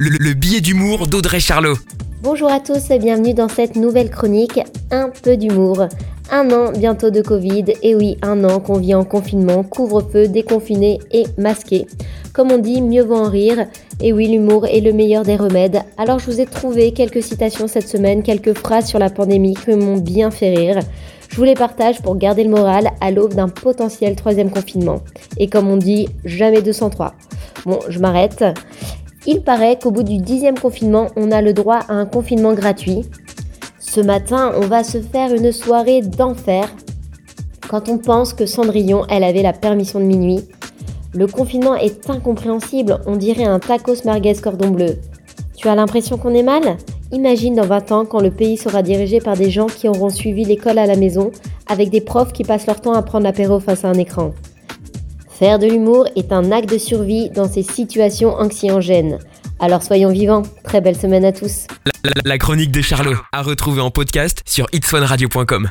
le, le billet d'humour d'Audrey Charlot. Bonjour à tous et bienvenue dans cette nouvelle chronique Un peu d'humour. Un an bientôt de Covid, et oui, un an qu'on vit en confinement, couvre-feu, déconfiné et masqué. Comme on dit, mieux vaut en rire. Et oui, l'humour est le meilleur des remèdes. Alors je vous ai trouvé quelques citations cette semaine, quelques phrases sur la pandémie qui m'ont bien fait rire. Je vous les partage pour garder le moral à l'aube d'un potentiel troisième confinement. Et comme on dit, jamais 203. Bon, je m'arrête. Il paraît qu'au bout du dixième confinement, on a le droit à un confinement gratuit. Ce matin, on va se faire une soirée d'enfer. Quand on pense que Cendrillon, elle avait la permission de minuit. Le confinement est incompréhensible, on dirait un tacos merguez cordon bleu. Tu as l'impression qu'on est mal? Imagine dans 20 ans quand le pays sera dirigé par des gens qui auront suivi l'école à la maison, avec des profs qui passent leur temps à prendre l'apéro face à un écran. Faire de l'humour est un acte de survie dans ces situations anxiogènes. Alors soyons vivants. Très belle semaine à tous. La, chronique de Charlot, à retrouver en podcast sur itswanradio.com.